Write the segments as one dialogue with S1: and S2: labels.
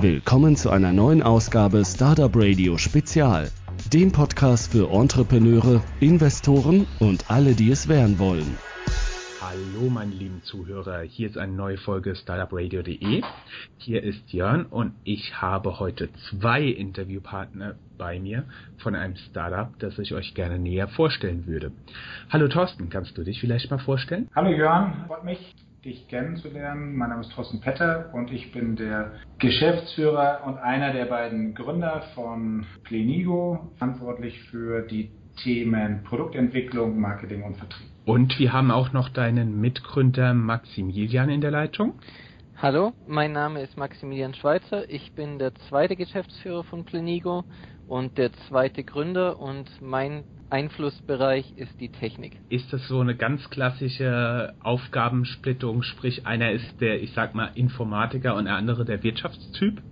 S1: Willkommen zu einer neuen Ausgabe Startup Radio Spezial, dem Podcast für Entrepreneure, Investoren und alle, die es werden wollen.
S2: Hallo meine lieben Zuhörer, hier ist eine neue Folge StartupRadio.de. Hier ist Jörn und ich habe heute zwei Interviewpartner bei mir von einem Startup, das ich euch gerne näher vorstellen würde. Hallo Thorsten, kannst du dich vielleicht mal vorstellen?
S3: Hallo Jörn, freut mich dich kennenzulernen. Mein Name ist Thorsten Petter und ich bin der Geschäftsführer und einer der beiden Gründer von Plenigo, verantwortlich für die Themen Produktentwicklung, Marketing und Vertrieb.
S2: Und wir haben auch noch deinen Mitgründer Maximilian in der Leitung.
S4: Hallo, mein Name ist Maximilian Schweitzer. Ich bin der zweite Geschäftsführer von Plenigo und der zweite Gründer und mein Einflussbereich ist die Technik.
S2: Ist das so eine ganz klassische Aufgabensplittung, sprich einer ist der, ich sag mal, Informatiker und der andere der Wirtschaftstyp?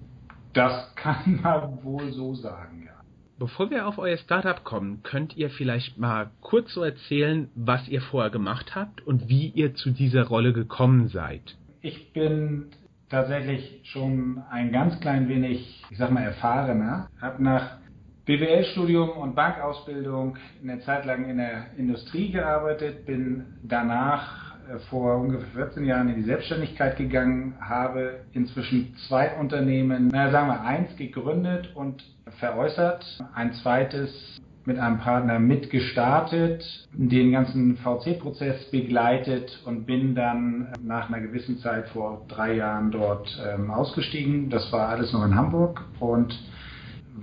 S3: Das kann man wohl so sagen, ja.
S2: Bevor wir auf euer Startup kommen, könnt ihr vielleicht mal kurz so erzählen, was ihr vorher gemacht habt und wie ihr zu dieser Rolle gekommen seid.
S3: Ich bin tatsächlich schon ein ganz klein wenig, ich sag mal, erfahrener. Hab nach BWL-Studium und Bankausbildung eine Zeit lang in der Industrie gearbeitet, bin danach äh, vor ungefähr 14 Jahren in die Selbstständigkeit gegangen, habe inzwischen zwei Unternehmen, naja, sagen wir eins gegründet und veräußert, ein zweites mit einem Partner mitgestartet, den ganzen VC-Prozess begleitet und bin dann nach einer gewissen Zeit vor drei Jahren dort ähm, ausgestiegen. Das war alles noch in Hamburg und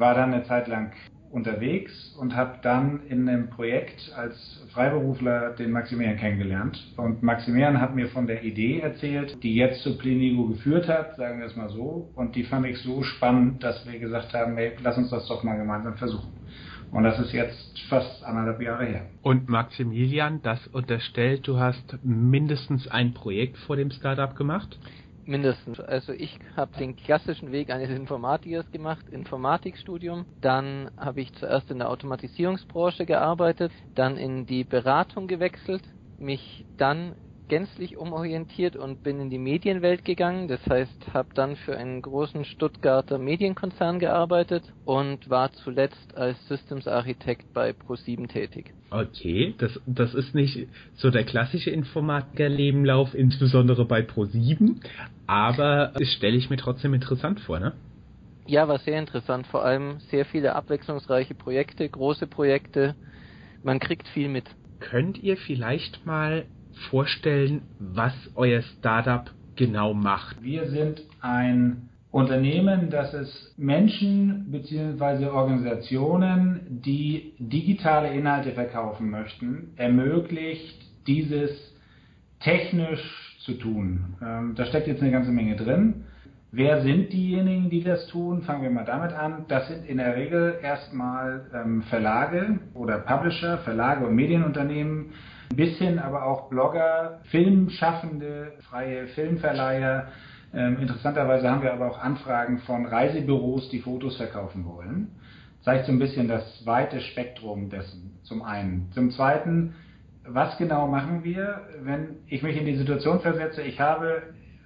S3: war dann eine Zeit lang unterwegs und habe dann in einem Projekt als Freiberufler den Maximilian kennengelernt. Und Maximilian hat mir von der Idee erzählt, die jetzt zu Plenigo geführt hat, sagen wir es mal so. Und die fand ich so spannend, dass wir gesagt haben, hey, lass uns das doch mal gemeinsam versuchen. Und das ist jetzt fast anderthalb Jahre her.
S2: Und Maximilian, das unterstellt, du hast mindestens ein Projekt vor dem Startup gemacht?
S4: Mindestens. Also ich habe den klassischen Weg eines Informatikers gemacht, Informatikstudium. Dann habe ich zuerst in der Automatisierungsbranche gearbeitet, dann in die Beratung gewechselt, mich dann gänzlich umorientiert und bin in die Medienwelt gegangen. Das heißt, habe dann für einen großen Stuttgarter Medienkonzern gearbeitet und war zuletzt als Systems Architekt bei Pro7 tätig.
S2: Okay, das, das ist nicht so der klassische Informatiker-Lebenlauf, insbesondere bei Pro7, aber das stelle ich mir trotzdem interessant vor, ne?
S4: Ja, war sehr interessant, vor allem sehr viele abwechslungsreiche Projekte, große Projekte. Man kriegt viel mit.
S2: Könnt ihr vielleicht mal vorstellen, was euer Startup genau macht?
S3: Wir sind ein Unternehmen, das es Menschen bzw. Organisationen, die digitale Inhalte verkaufen möchten, ermöglicht, dieses technisch zu tun. Ähm, da steckt jetzt eine ganze Menge drin. Wer sind diejenigen, die das tun? Fangen wir mal damit an. Das sind in der Regel erstmal ähm, Verlage oder Publisher, Verlage und Medienunternehmen, bis hin aber auch Blogger, Filmschaffende, freie Filmverleiher. Ähm, interessanterweise haben wir aber auch Anfragen von Reisebüros, die Fotos verkaufen wollen. Zeigt so ein bisschen das weite Spektrum dessen, zum einen. Zum zweiten, was genau machen wir, wenn ich mich in die Situation versetze, ich habe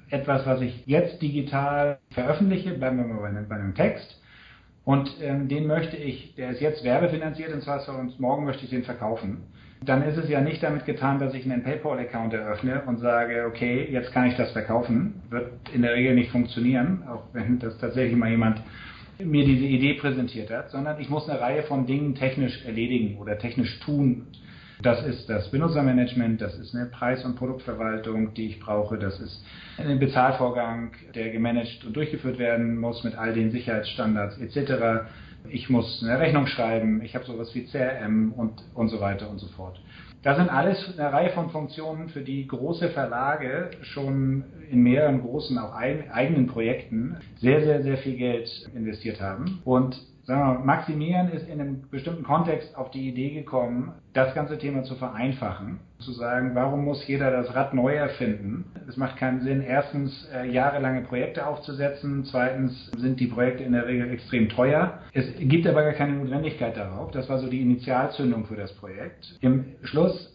S3: etwas, was ich jetzt digital veröffentliche, bleiben wir mal bei einem Text, und ähm, den möchte ich, der ist jetzt werbefinanziert und zwar und morgen möchte ich den verkaufen dann ist es ja nicht damit getan, dass ich einen PayPal-Account eröffne und sage, okay, jetzt kann ich das verkaufen. Wird in der Regel nicht funktionieren, auch wenn das tatsächlich mal jemand mir diese Idee präsentiert hat, sondern ich muss eine Reihe von Dingen technisch erledigen oder technisch tun. Das ist das Benutzermanagement, das ist eine Preis- und Produktverwaltung, die ich brauche, das ist ein Bezahlvorgang, der gemanagt und durchgeführt werden muss mit all den Sicherheitsstandards etc ich muss eine Rechnung schreiben, ich habe sowas wie CRM und, und so weiter und so fort. Das sind alles eine Reihe von Funktionen, für die große Verlage schon in mehreren großen, auch eigenen Projekten sehr, sehr, sehr viel Geld investiert haben. Und sagen wir mal, Maximieren ist in einem bestimmten Kontext auf die Idee gekommen, das ganze Thema zu vereinfachen. Zu sagen, warum muss jeder das Rad neu erfinden? Es macht keinen Sinn, erstens äh, jahrelange Projekte aufzusetzen, zweitens sind die Projekte in der Regel extrem teuer. Es gibt aber gar keine Notwendigkeit darauf. Das war so die Initialzündung für das Projekt. Im Schluss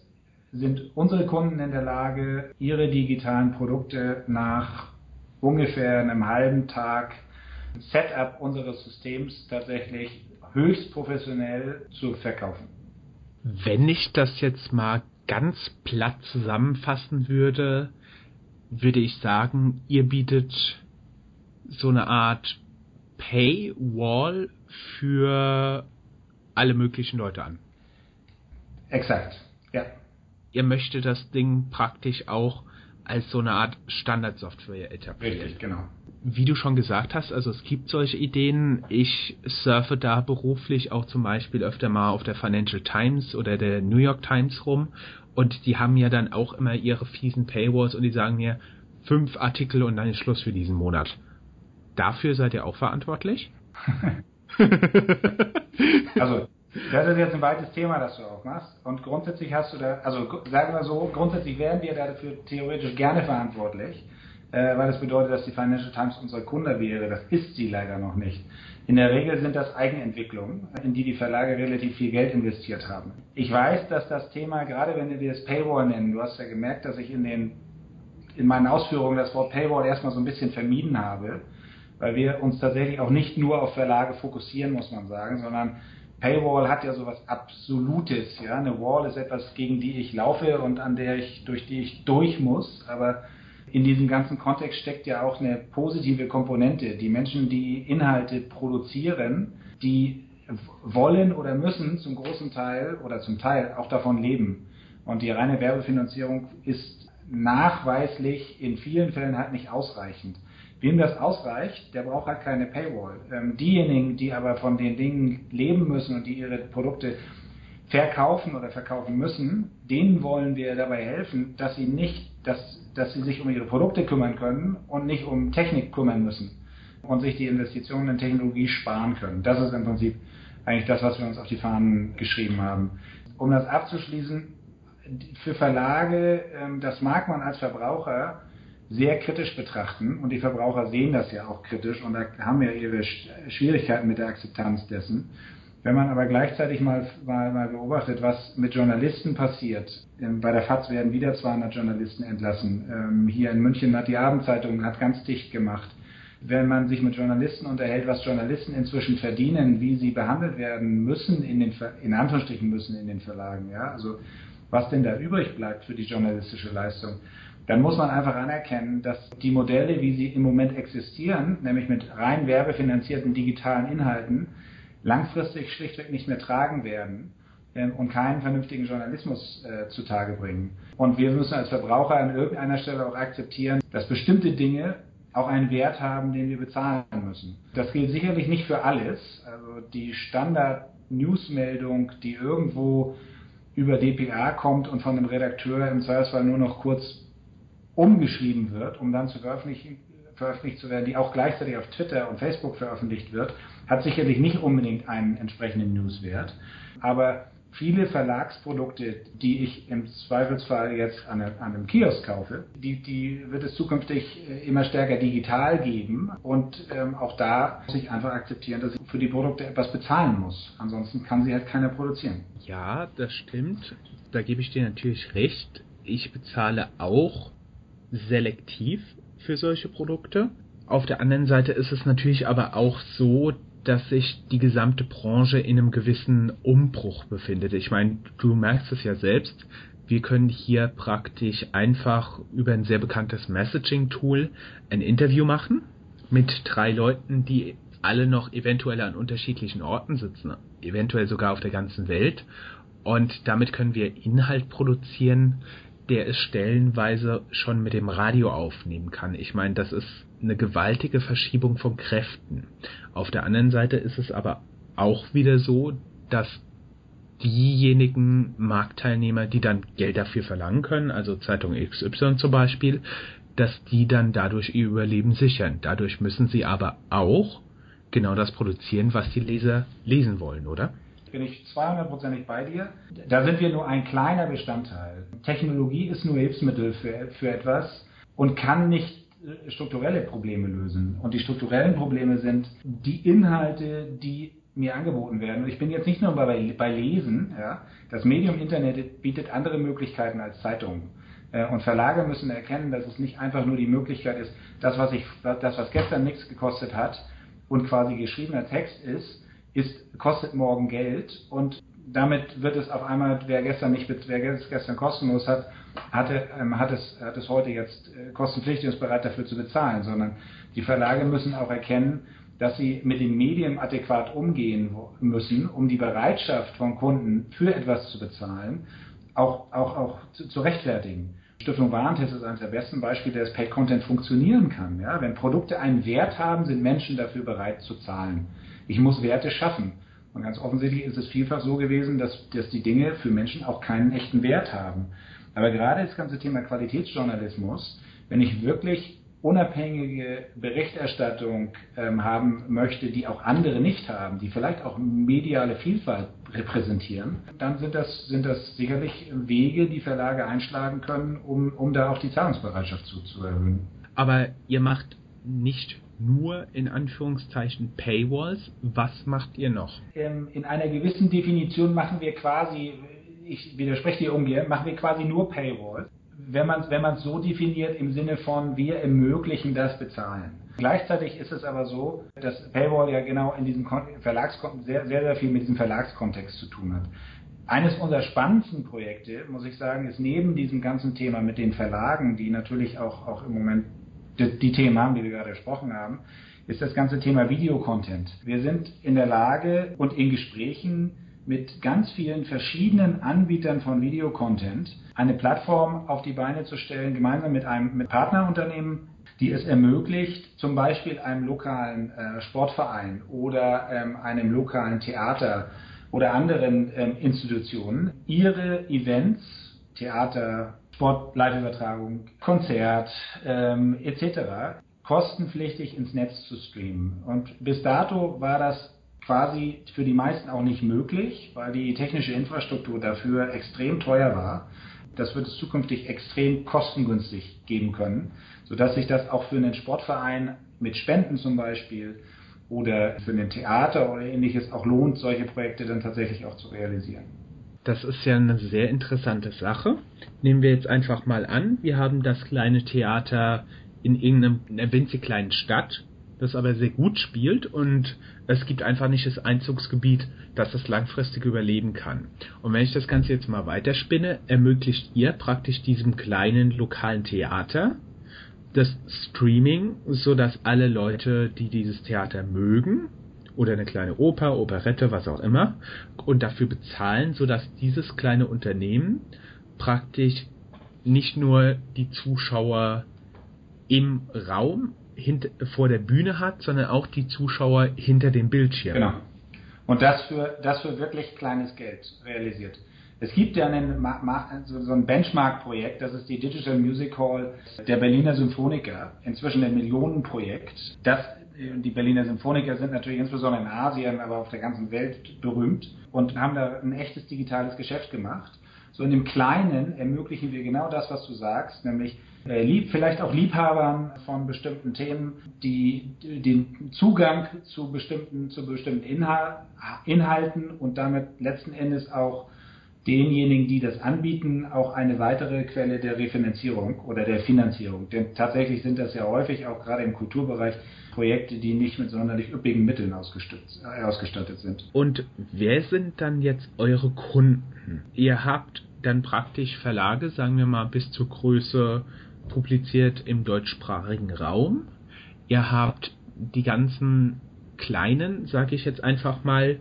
S3: sind unsere Kunden in der Lage, ihre digitalen Produkte nach ungefähr einem halben Tag Setup unseres Systems tatsächlich höchst professionell zu verkaufen.
S2: Wenn ich das jetzt mal ganz platt zusammenfassen würde, würde ich sagen, ihr bietet so eine Art Paywall für alle möglichen Leute an.
S3: Exakt, ja.
S2: Ihr möchtet das Ding praktisch auch als so eine Art Standardsoftware etablieren.
S3: Richtig, genau.
S2: Wie du schon gesagt hast, also es gibt solche Ideen. Ich surfe da beruflich auch zum Beispiel öfter mal auf der Financial Times oder der New York Times rum und die haben ja dann auch immer ihre fiesen Paywalls und die sagen mir fünf Artikel und dann ist Schluss für diesen Monat. Dafür seid ihr auch verantwortlich?
S3: also das ist jetzt ein weites Thema, das du aufmachst. Und grundsätzlich hast du da, also sagen wir so, grundsätzlich wären wir dafür theoretisch gerne verantwortlich, äh, weil das bedeutet, dass die Financial Times unser Kunde wäre. Das ist sie leider noch nicht. In der Regel sind das Eigenentwicklungen, in die die Verlage relativ viel Geld investiert haben. Ich weiß, dass das Thema, gerade wenn wir das Paywall nennen, du hast ja gemerkt, dass ich in den in meinen Ausführungen das Wort Paywall erstmal so ein bisschen vermieden habe, weil wir uns tatsächlich auch nicht nur auf Verlage fokussieren, muss man sagen, sondern Paywall hat ja sowas Absolutes, ja. Eine Wall ist etwas, gegen die ich laufe und an der ich, durch die ich durch muss. Aber in diesem ganzen Kontext steckt ja auch eine positive Komponente. Die Menschen, die Inhalte produzieren, die wollen oder müssen zum großen Teil oder zum Teil auch davon leben. Und die reine Werbefinanzierung ist nachweislich in vielen Fällen halt nicht ausreichend. Wem das ausreicht, der braucht halt keine Paywall. Ähm, diejenigen, die aber von den Dingen leben müssen und die ihre Produkte verkaufen oder verkaufen müssen, denen wollen wir dabei helfen, dass sie nicht, dass, dass sie sich um ihre Produkte kümmern können und nicht um Technik kümmern müssen und sich die Investitionen in Technologie sparen können. Das ist im Prinzip eigentlich das, was wir uns auf die Fahnen geschrieben haben. Um das abzuschließen, für Verlage, ähm, das mag man als Verbraucher sehr kritisch betrachten und die Verbraucher sehen das ja auch kritisch und haben ja ihre Schwierigkeiten mit der Akzeptanz dessen. Wenn man aber gleichzeitig mal, mal, mal beobachtet, was mit Journalisten passiert, ähm, bei der FAZ werden wieder 200 Journalisten entlassen. Ähm, hier in München hat die Abendzeitung hat ganz dicht gemacht. Wenn man sich mit Journalisten unterhält, was Journalisten inzwischen verdienen, wie sie behandelt werden müssen in den, in Anführungsstrichen müssen in den Verlagen, ja, also was denn da übrig bleibt für die journalistische Leistung dann muss man einfach anerkennen, dass die Modelle, wie sie im Moment existieren, nämlich mit rein werbefinanzierten digitalen Inhalten, langfristig schlichtweg nicht mehr tragen werden ähm, und keinen vernünftigen Journalismus äh, zutage bringen. Und wir müssen als Verbraucher an irgendeiner Stelle auch akzeptieren, dass bestimmte Dinge auch einen Wert haben, den wir bezahlen müssen. Das gilt sicherlich nicht für alles. Also die Standard-Newsmeldung, die irgendwo über DPA kommt und von dem Redakteur im Zweifelsfall nur noch kurz umgeschrieben wird, um dann zu veröffentlichen, veröffentlicht zu werden, die auch gleichzeitig auf Twitter und Facebook veröffentlicht wird, hat sicherlich nicht unbedingt einen entsprechenden Newswert. Aber viele Verlagsprodukte, die ich im Zweifelsfall jetzt an, einem Kiosk kaufe, die, die wird es zukünftig äh, immer stärker digital geben. Und ähm, auch da muss ich einfach akzeptieren, dass ich für die Produkte etwas bezahlen muss. Ansonsten kann sie halt keiner produzieren.
S2: Ja, das stimmt. Da gebe ich dir natürlich recht. Ich bezahle auch selektiv für solche Produkte. Auf der anderen Seite ist es natürlich aber auch so, dass sich die gesamte Branche in einem gewissen Umbruch befindet. Ich meine, du merkst es ja selbst. Wir können hier praktisch einfach über ein sehr bekanntes Messaging-Tool ein Interview machen mit drei Leuten, die alle noch eventuell an unterschiedlichen Orten sitzen, eventuell sogar auf der ganzen Welt. Und damit können wir Inhalt produzieren, der es stellenweise schon mit dem Radio aufnehmen kann. Ich meine, das ist eine gewaltige Verschiebung von Kräften. Auf der anderen Seite ist es aber auch wieder so, dass diejenigen Marktteilnehmer, die dann Geld dafür verlangen können, also Zeitung XY zum Beispiel, dass die dann dadurch ihr Überleben sichern. Dadurch müssen sie aber auch genau das produzieren, was die Leser lesen wollen, oder?
S3: Bin ich 200%ig bei dir. Da sind wir nur ein kleiner Bestandteil. Technologie ist nur Hilfsmittel für, für etwas und kann nicht äh, strukturelle Probleme lösen. Und die strukturellen Probleme sind die Inhalte, die mir angeboten werden. Und ich bin jetzt nicht nur bei, bei Lesen. Ja. Das Medium Internet bietet andere Möglichkeiten als Zeitungen. Äh, und Verlage müssen erkennen, dass es nicht einfach nur die Möglichkeit ist, das, was ich, das, was gestern nichts gekostet hat und quasi geschriebener Text ist, ist, kostet morgen Geld und damit wird es auf einmal, wer gestern nicht, wer es gestern kostenlos hat, hatte, ähm, hat, es, hat es heute jetzt äh, kostenpflichtig und ist bereit dafür zu bezahlen, sondern die Verlage müssen auch erkennen, dass sie mit den Medien adäquat umgehen müssen, um die Bereitschaft von Kunden für etwas zu bezahlen, auch, auch, auch zu, zu rechtfertigen. Stiftung Warentest ist eines der besten Beispiele, dass Paid Content funktionieren kann. Ja? Wenn Produkte einen Wert haben, sind Menschen dafür bereit zu zahlen. Ich muss Werte schaffen. Und ganz offensichtlich ist es vielfach so gewesen, dass, dass die Dinge für Menschen auch keinen echten Wert haben. Aber gerade das ganze Thema Qualitätsjournalismus, wenn ich wirklich unabhängige Berichterstattung ähm, haben möchte, die auch andere nicht haben, die vielleicht auch mediale Vielfalt repräsentieren, dann sind das, sind das sicherlich Wege, die Verlage einschlagen können, um, um da auch die Zahlungsbereitschaft zu, zu erhöhen.
S2: Aber ihr macht nicht nur in Anführungszeichen Paywalls. Was macht ihr noch?
S3: Ähm, in einer gewissen Definition machen wir quasi, ich widerspreche dir ungern, machen wir quasi nur Paywalls wenn man es wenn so definiert im Sinne von wir ermöglichen das Bezahlen. Gleichzeitig ist es aber so, dass Paywall ja genau in diesem Verlagskontext sehr, sehr, sehr viel mit diesem Verlagskontext zu tun hat. Eines unserer spannendsten Projekte, muss ich sagen, ist neben diesem ganzen Thema mit den Verlagen, die natürlich auch, auch im Moment die, Themen haben, die wir gerade gesprochen haben, ist das ganze Thema Videocontent. Wir sind in der Lage und in Gesprächen mit ganz vielen verschiedenen Anbietern von Videocontent eine Plattform auf die Beine zu stellen, gemeinsam mit einem mit Partnerunternehmen, die es ermöglicht, zum Beispiel einem lokalen äh, Sportverein oder ähm, einem lokalen Theater oder anderen ähm, Institutionen ihre Events, Theater, Sport, Live-Übertragung, Konzert ähm, etc. kostenpflichtig ins Netz zu streamen. Und bis dato war das quasi für die meisten auch nicht möglich, weil die technische Infrastruktur dafür extrem teuer war. Das wird es zukünftig extrem kostengünstig geben können, sodass sich das auch für einen Sportverein mit Spenden zum Beispiel oder für ein Theater oder ähnliches auch lohnt, solche Projekte dann tatsächlich auch zu realisieren.
S2: Das ist ja eine sehr interessante Sache. Nehmen wir jetzt einfach mal an, wir haben das kleine Theater in irgendeiner winzig kleinen Stadt das aber sehr gut spielt und es gibt einfach nicht das Einzugsgebiet, dass das langfristig überleben kann. Und wenn ich das Ganze jetzt mal weiterspinne, ermöglicht ihr praktisch diesem kleinen lokalen Theater das Streaming, so dass alle Leute, die dieses Theater mögen, oder eine kleine Oper, Operette, was auch immer, und dafür bezahlen, so dass dieses kleine Unternehmen praktisch nicht nur die Zuschauer im Raum hint, vor der Bühne hat, sondern auch die Zuschauer hinter dem Bildschirm.
S3: Genau. Und das für, das für wirklich kleines Geld realisiert. Es gibt ja einen, so ein Benchmark-Projekt, das ist die Digital Music Hall der Berliner Symphoniker, inzwischen ein Millionenprojekt. Das, die Berliner Symphoniker sind natürlich insbesondere in Asien, aber auf der ganzen Welt berühmt und haben da ein echtes digitales Geschäft gemacht. So in dem Kleinen ermöglichen wir genau das, was du sagst, nämlich äh, lieb, vielleicht auch Liebhabern von bestimmten Themen, die den Zugang zu bestimmten, zu bestimmten Inhal Inhalten und damit letzten Endes auch denjenigen, die das anbieten, auch eine weitere Quelle der Refinanzierung oder der Finanzierung. Denn tatsächlich sind das ja häufig auch gerade im Kulturbereich Projekte, die nicht mit sonderlich üppigen Mitteln äh, ausgestattet sind.
S2: Und wer sind dann jetzt eure Kunden? Ihr habt dann praktisch Verlage, sagen wir mal, bis zur Größe publiziert im deutschsprachigen Raum. Ihr habt die ganzen kleinen, sage ich jetzt einfach mal,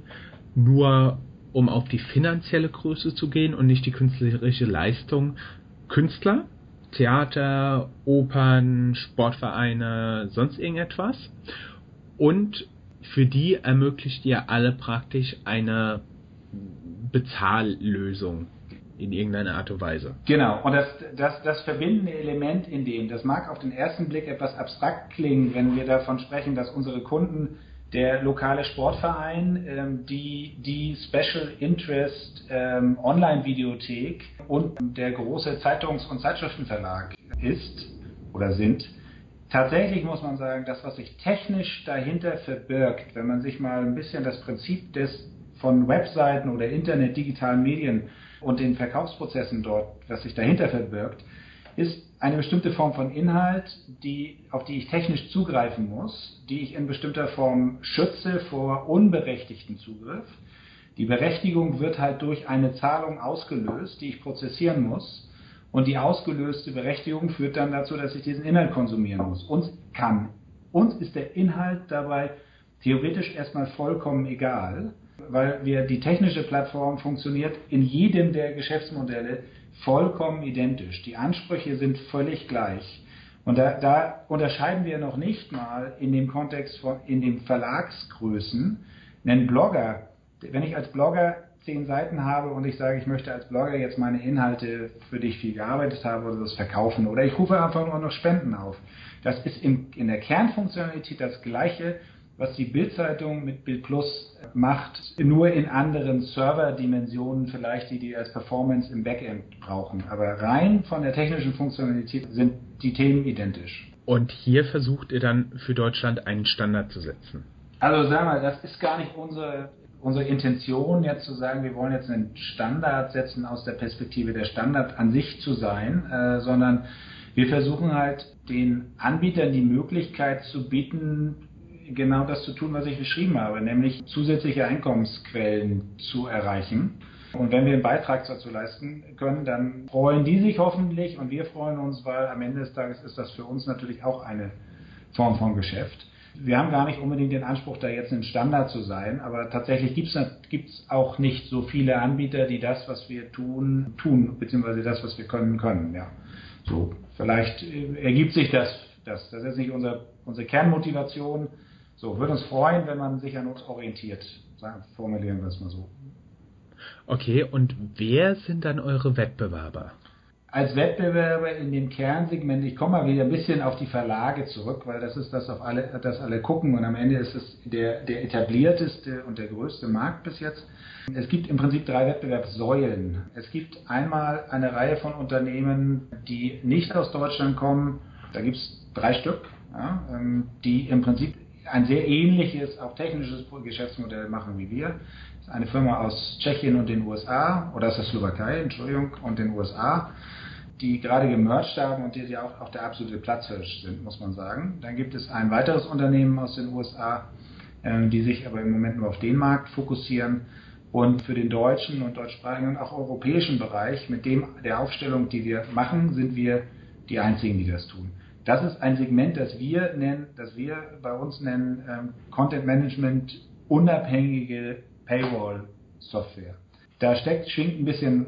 S2: nur um auf die finanzielle Größe zu gehen und nicht die künstlerische Leistung. Künstler, Theater, Opern, Sportvereine, sonst irgendetwas. Und für die ermöglicht ihr alle praktisch eine Bezahllösung in irgendeiner Art und Weise.
S3: Genau, und das, das, das verbindende Element in dem, das mag auf den ersten Blick etwas abstrakt klingen, wenn wir davon sprechen, dass unsere Kunden der lokale Sportverein, ähm, die, die Special Interest ähm, Online-Videothek und der große Zeitungs- und Zeitschriftenverlag ist oder sind. Tatsächlich muss man sagen, das, was sich technisch dahinter verbirgt, wenn man sich mal ein bisschen das Prinzip des von Webseiten oder Internet, digitalen Medien und den Verkaufsprozessen dort, was sich dahinter verbirgt, ist eine bestimmte Form von Inhalt, die, auf die ich technisch zugreifen muss, die ich in bestimmter Form schütze vor unberechtigten Zugriff. Die Berechtigung wird halt durch eine Zahlung ausgelöst, die ich prozessieren muss. Und die ausgelöste Berechtigung führt dann dazu, dass ich diesen Inhalt konsumieren muss. Uns kann. Uns ist der Inhalt dabei theoretisch erstmal vollkommen egal, weil wir die technische Plattform funktioniert in jedem der Geschäftsmodelle vollkommen identisch. Die Ansprüche sind völlig gleich. Und da, da unterscheiden wir noch nicht mal in dem Kontext von, in den Verlagsgrößen, einen Blogger, wenn ich als Blogger zehn Seiten habe und ich sage, ich möchte als Blogger jetzt meine Inhalte, für die ich viel gearbeitet habe, oder das verkaufen, oder ich rufe einfach nur noch Spenden auf. Das ist in, in der Kernfunktionalität das Gleiche, was die Bildzeitung mit Bild Plus macht, nur in anderen Serverdimensionen vielleicht, die die als Performance im Backend brauchen. Aber rein von der technischen Funktionalität sind die Themen identisch.
S2: Und hier versucht ihr dann für Deutschland einen Standard zu setzen.
S3: Also sagen wir, das ist gar nicht unsere, unsere Intention, jetzt zu sagen, wir wollen jetzt einen Standard setzen aus der Perspektive der Standard an sich zu sein, äh, sondern wir versuchen halt den Anbietern die Möglichkeit zu bieten, genau das zu tun, was ich beschrieben habe, nämlich zusätzliche Einkommensquellen zu erreichen. Und wenn wir einen Beitrag dazu leisten können, dann freuen die sich hoffentlich und wir freuen uns, weil am Ende des Tages ist das für uns natürlich auch eine Form von Geschäft. Wir haben gar nicht unbedingt den Anspruch, da jetzt ein Standard zu sein, aber tatsächlich gibt es auch nicht so viele Anbieter, die das, was wir tun, tun, beziehungsweise das, was wir können, können. Ja. So, vielleicht äh, ergibt sich das. Das, das ist nicht unser, unsere Kernmotivation, so, würde uns freuen, wenn man sich an uns orientiert. Sagen, formulieren wir es mal so.
S2: Okay, und wer sind dann eure Wettbewerber?
S3: Als Wettbewerber in dem Kernsegment, ich komme mal wieder ein bisschen auf die Verlage zurück, weil das ist das, auf alle, das alle gucken und am Ende ist es der, der etablierteste und der größte Markt bis jetzt. Es gibt im Prinzip drei Wettbewerbssäulen. Es gibt einmal eine Reihe von Unternehmen, die nicht aus Deutschland kommen. Da gibt es drei Stück, ja, ähm, die im Prinzip ein sehr ähnliches, auch technisches Geschäftsmodell machen wie wir. Das ist eine Firma aus Tschechien und den USA, oder aus der Slowakei, Entschuldigung, und den USA, die gerade gemerged haben und die ja auch, auch der absolute Platzhirsch sind, muss man sagen. Dann gibt es ein weiteres Unternehmen aus den USA, äh, die sich aber im Moment nur auf den Markt fokussieren. Und für den deutschen und deutschsprachigen und auch europäischen Bereich, mit dem der Aufstellung, die wir machen, sind wir die einzigen, die das tun. Das ist ein Segment, das wir nennen, das wir bei uns nennen ähm, Content Management unabhängige Paywall Software. Da steckt, schwingt ein bisschen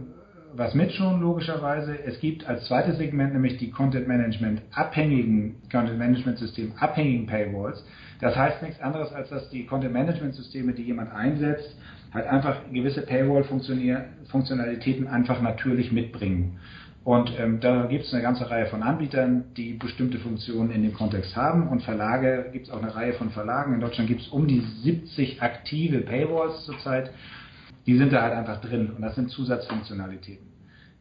S3: was mit schon, logischerweise. Es gibt als zweites Segment nämlich die Content Management abhängigen, Content Management System abhängigen Paywalls. Das heißt nichts anderes, als dass die Content Management Systeme, die jemand einsetzt, halt einfach gewisse Paywall-Funktionalitäten einfach natürlich mitbringen. Und ähm, da gibt es eine ganze Reihe von Anbietern, die bestimmte Funktionen in dem Kontext haben. Und Verlage gibt es auch eine Reihe von Verlagen. In Deutschland gibt es um die 70 aktive Paywalls zurzeit. Die sind da halt einfach drin und das sind Zusatzfunktionalitäten.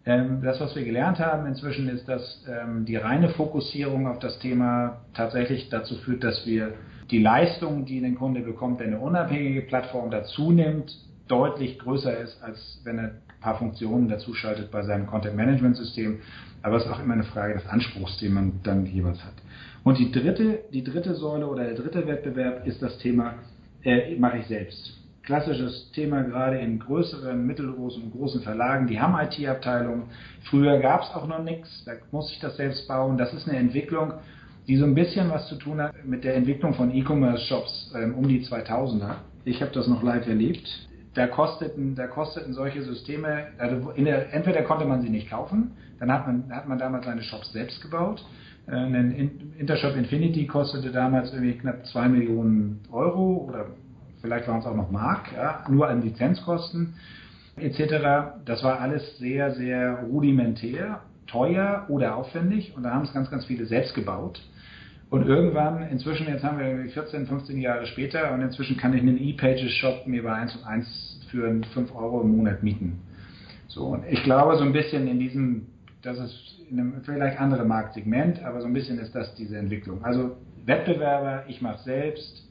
S3: Ähm, das, was wir gelernt haben inzwischen, ist, dass ähm, die reine Fokussierung auf das Thema tatsächlich dazu führt, dass wir die Leistung, die ein Kunde bekommt, wenn eine unabhängige Plattform dazu nimmt, deutlich größer ist, als wenn er paar Funktionen dazuschaltet bei seinem Content-Management-System. Aber es ist auch immer eine Frage des Anspruchs, den man dann jeweils hat. Und die dritte, die dritte Säule oder der dritte Wettbewerb ist das Thema, äh, mache ich selbst. Klassisches Thema gerade in größeren, mittelgroßen und großen Verlagen, die haben IT-Abteilungen. Früher gab es auch noch nichts, da muss ich das selbst bauen. Das ist eine Entwicklung, die so ein bisschen was zu tun hat mit der Entwicklung von E-Commerce-Shops ähm, um die 2000er. Ich habe das noch live erlebt da kosteten, da kosteten solche Systeme, also der, entweder konnte man sie nicht kaufen, dann hat man, hat man damals seine Shops selbst gebaut. Äh, ein Intershop Infinity kostete damals irgendwie knapp 2 Millionen Euro oder vielleicht waren es auch noch Mark, ja, nur an Lizenzkosten etc. Das war alles sehr, sehr rudimentär, teuer oder aufwendig und da haben es ganz, ganz viele selbst gebaut. Und irgendwann, inzwischen, jetzt haben wir 14, 15 Jahre später und inzwischen kann ich einen E-Pages-Shop mir bei 1 und 1 für 5 Euro im Monat mieten. So, und ich glaube so ein bisschen in diesem, das ist in einem vielleicht andere Marktsegment, aber so ein bisschen ist das diese Entwicklung. Also Wettbewerber, ich mache selbst,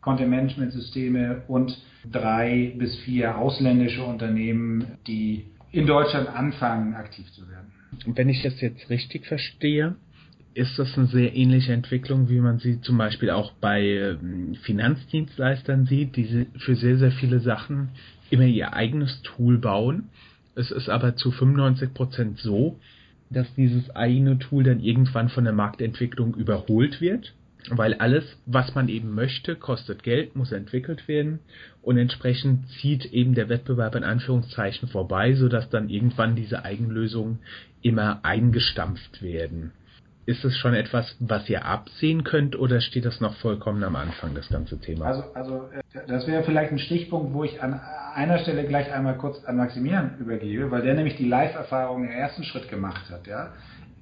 S3: Content-Management-Systeme und drei bis vier ausländische Unternehmen, die in Deutschland anfangen, aktiv zu werden.
S2: Wenn ich das jetzt richtig verstehe, ist das eine sehr ähnliche Entwicklung, wie man sie zum Beispiel auch bei ähm, Finanzdienstleistern sieht, die für sehr, sehr viele Sachen immer ihr eigenes Tool bauen. Es ist aber zu 95% so, dass dieses eigene Tool dann irgendwann von der Marktentwicklung überholt wird, weil alles, was man eben möchte, kostet Geld, muss entwickelt werden und entsprechend zieht eben der Wettbewerb in Anführungszeichen vorbei, sodass dann irgendwann diese Eigenlösungen immer eingestampft werden. Ist es schon etwas, was ihr absehen könnt oder steht das noch vollkommen am Anfang, das ganze Thema?
S3: Also, also äh, das wäre vielleicht ein Stichpunkt, wo ich an einer Stelle gleich einmal kurz an Maximilian übergebe, weil der nämlich die Live-Erfahrung im ersten Schritt gemacht hat. Ja?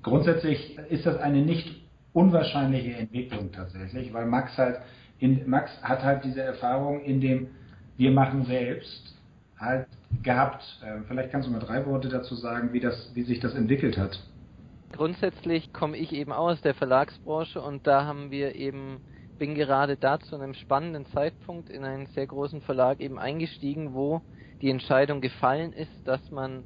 S3: Grundsätzlich ist das eine nicht unwahrscheinliche Entwicklung tatsächlich, weil Max halt in, Max hat halt diese Erfahrung in dem wir machen selbst halt gehabt. Äh, vielleicht kannst du mal drei Worte dazu sagen, wie das, wie sich das entwickelt hat.
S4: Grundsätzlich komme ich eben aus der Verlagsbranche und da haben wir eben, bin gerade da zu einem spannenden Zeitpunkt in einen sehr großen Verlag eben eingestiegen, wo die Entscheidung gefallen ist, dass man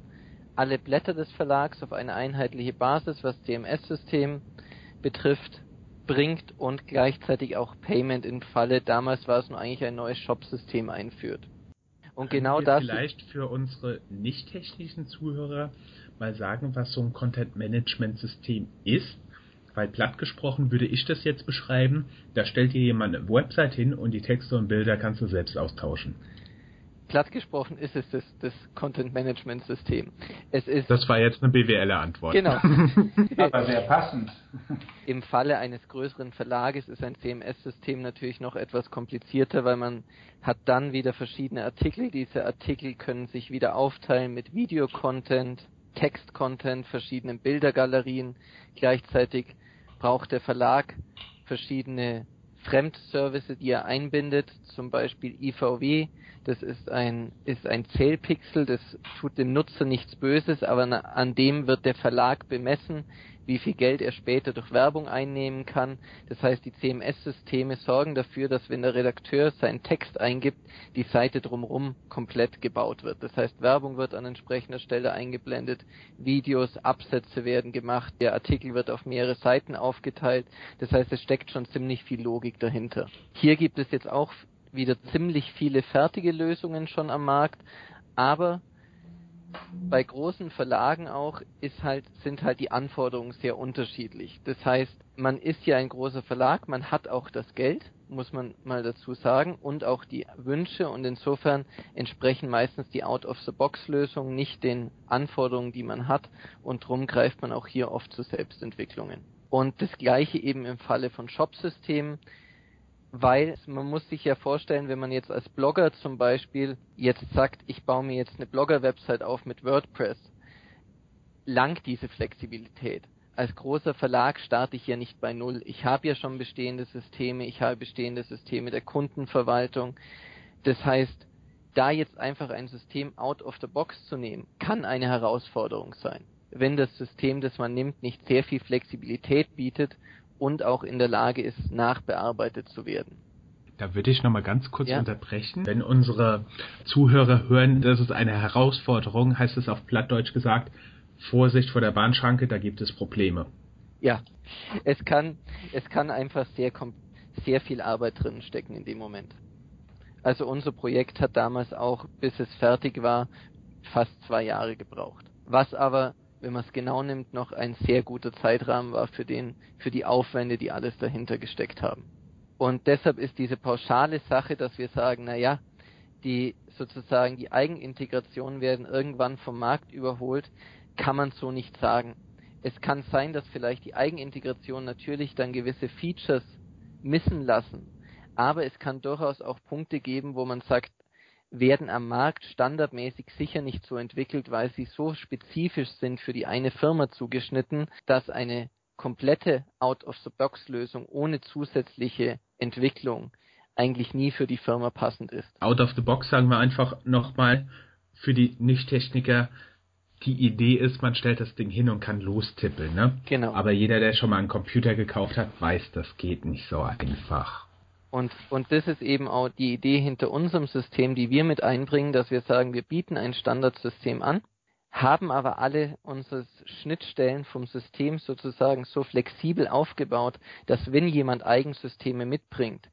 S4: alle Blätter des Verlags auf eine einheitliche Basis, was CMS-System betrifft, bringt und gleichzeitig auch Payment im Falle, damals war es nur eigentlich ein neues Shop-System einführt.
S2: Und Können genau das. Vielleicht für unsere nicht technischen Zuhörer mal sagen, was so ein Content-Management-System ist? Weil platt gesprochen würde ich das jetzt beschreiben, da stellt dir jemand eine Website hin und die Texte und Bilder kannst du selbst austauschen.
S4: Platt gesprochen ist es das, das Content Management System. Es ist
S2: das war jetzt eine BWL-Antwort.
S4: Genau.
S3: Aber sehr passend.
S4: Im Falle eines größeren Verlages ist ein CMS-System natürlich noch etwas komplizierter, weil man hat dann wieder verschiedene Artikel. Diese Artikel können sich wieder aufteilen mit Videocontent, Text-Content, verschiedenen Bildergalerien. Gleichzeitig braucht der Verlag verschiedene Fremdservices, die er einbindet, zum Beispiel IVW. Das ist ein, ist ein Zählpixel, das tut dem Nutzer nichts Böses, aber an dem wird der Verlag bemessen, wie viel Geld er später durch Werbung einnehmen kann. Das heißt, die CMS-Systeme sorgen dafür, dass wenn der Redakteur seinen Text eingibt, die Seite drumherum komplett gebaut wird. Das heißt, Werbung wird an entsprechender Stelle eingeblendet, Videos, Absätze werden gemacht, der Artikel wird auf mehrere Seiten aufgeteilt. Das heißt, es steckt schon ziemlich viel Logik dahinter. Hier gibt es jetzt auch wieder ziemlich viele fertige Lösungen schon am Markt, aber bei großen Verlagen auch ist halt, sind halt die Anforderungen sehr unterschiedlich. Das heißt, man ist ja ein großer Verlag, man hat auch das Geld, muss man mal dazu sagen, und auch die Wünsche und insofern entsprechen meistens die Out-of-the-Box-Lösungen nicht den Anforderungen, die man hat und darum greift man auch hier oft zu Selbstentwicklungen. Und das gleiche eben im Falle von Shop-Systemen weil man muss sich ja vorstellen, wenn man jetzt als Blogger zum Beispiel jetzt sagt, ich baue mir jetzt eine Blogger-Website auf mit WordPress, langt diese Flexibilität. Als großer Verlag starte ich ja nicht bei Null. Ich habe ja schon bestehende Systeme, ich habe bestehende Systeme der Kundenverwaltung. Das heißt, da jetzt einfach ein System out of the box zu nehmen, kann eine Herausforderung sein. Wenn das System, das man nimmt, nicht sehr viel Flexibilität bietet und auch in der Lage ist, nachbearbeitet zu werden.
S2: Da würde ich nochmal ganz kurz ja. unterbrechen. Wenn unsere Zuhörer hören, das ist eine Herausforderung, heißt es auf Plattdeutsch gesagt, Vorsicht vor der Bahnschranke, da gibt es Probleme.
S4: Ja, es kann, es kann einfach sehr, sehr viel Arbeit drin stecken in dem Moment. Also unser Projekt hat damals auch, bis es fertig war, fast zwei Jahre gebraucht. Was aber wenn man es genau nimmt, noch ein sehr guter Zeitrahmen war für den, für die Aufwände, die alles dahinter gesteckt haben. Und deshalb ist diese pauschale Sache, dass wir sagen, na ja, die sozusagen die Eigenintegrationen werden irgendwann vom Markt überholt, kann man so nicht sagen. Es kann sein, dass vielleicht die Eigenintegration natürlich dann gewisse Features missen lassen, aber es kann durchaus auch Punkte geben, wo man sagt, werden am Markt standardmäßig sicher nicht so entwickelt, weil sie so spezifisch sind für die eine Firma zugeschnitten, dass eine komplette Out-of-the-Box-Lösung ohne zusätzliche Entwicklung eigentlich nie für die Firma passend ist.
S2: Out of the box sagen wir einfach nochmal für die Nicht-Techniker, die Idee ist, man stellt das Ding hin und kann lostippeln, ne?
S4: Genau.
S2: Aber jeder, der schon mal einen Computer gekauft hat, weiß, das geht nicht so einfach.
S4: Und, und das ist eben auch die Idee hinter unserem System, die wir mit einbringen, dass wir sagen, wir bieten ein Standardsystem an, haben aber alle unsere Schnittstellen vom System sozusagen so flexibel aufgebaut, dass wenn jemand Eigensysteme mitbringt,